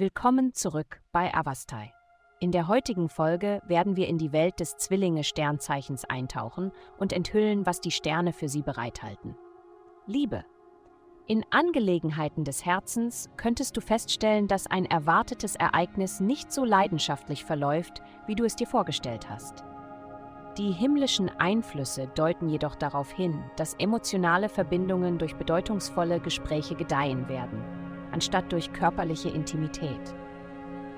Willkommen zurück bei Avastai. In der heutigen Folge werden wir in die Welt des Zwillinge-Sternzeichens eintauchen und enthüllen, was die Sterne für sie bereithalten. Liebe. In Angelegenheiten des Herzens könntest du feststellen, dass ein erwartetes Ereignis nicht so leidenschaftlich verläuft, wie du es dir vorgestellt hast. Die himmlischen Einflüsse deuten jedoch darauf hin, dass emotionale Verbindungen durch bedeutungsvolle Gespräche gedeihen werden anstatt durch körperliche Intimität.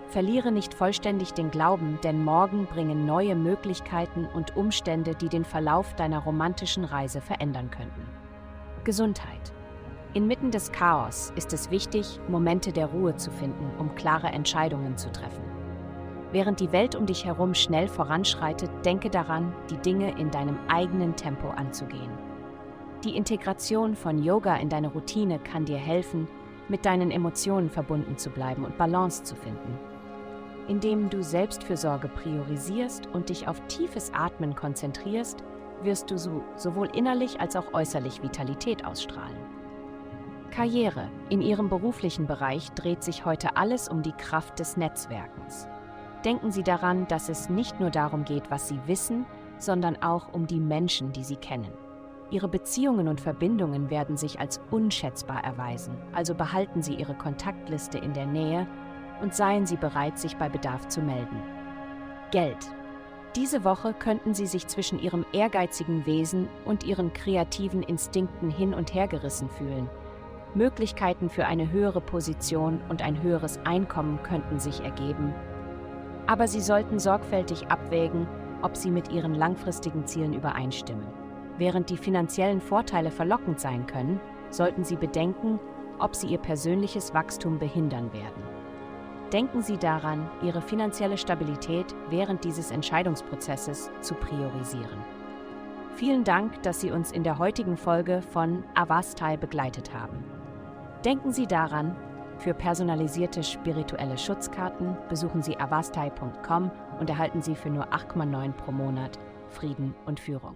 Verliere nicht vollständig den Glauben, denn morgen bringen neue Möglichkeiten und Umstände, die den Verlauf deiner romantischen Reise verändern könnten. Gesundheit. Inmitten des Chaos ist es wichtig, Momente der Ruhe zu finden, um klare Entscheidungen zu treffen. Während die Welt um dich herum schnell voranschreitet, denke daran, die Dinge in deinem eigenen Tempo anzugehen. Die Integration von Yoga in deine Routine kann dir helfen, mit deinen Emotionen verbunden zu bleiben und Balance zu finden. Indem du Selbstfürsorge priorisierst und dich auf tiefes Atmen konzentrierst, wirst du so, sowohl innerlich als auch äußerlich Vitalität ausstrahlen. Karriere. In Ihrem beruflichen Bereich dreht sich heute alles um die Kraft des Netzwerkens. Denken Sie daran, dass es nicht nur darum geht, was Sie wissen, sondern auch um die Menschen, die Sie kennen. Ihre Beziehungen und Verbindungen werden sich als unschätzbar erweisen, also behalten Sie Ihre Kontaktliste in der Nähe und seien Sie bereit, sich bei Bedarf zu melden. Geld. Diese Woche könnten Sie sich zwischen Ihrem ehrgeizigen Wesen und Ihren kreativen Instinkten hin und her gerissen fühlen. Möglichkeiten für eine höhere Position und ein höheres Einkommen könnten sich ergeben. Aber Sie sollten sorgfältig abwägen, ob sie mit Ihren langfristigen Zielen übereinstimmen. Während die finanziellen Vorteile verlockend sein können, sollten Sie bedenken, ob sie Ihr persönliches Wachstum behindern werden. Denken Sie daran, Ihre finanzielle Stabilität während dieses Entscheidungsprozesses zu priorisieren. Vielen Dank, dass Sie uns in der heutigen Folge von Avastai begleitet haben. Denken Sie daran, für personalisierte spirituelle Schutzkarten besuchen Sie avastai.com und erhalten Sie für nur 8,9 pro Monat Frieden und Führung.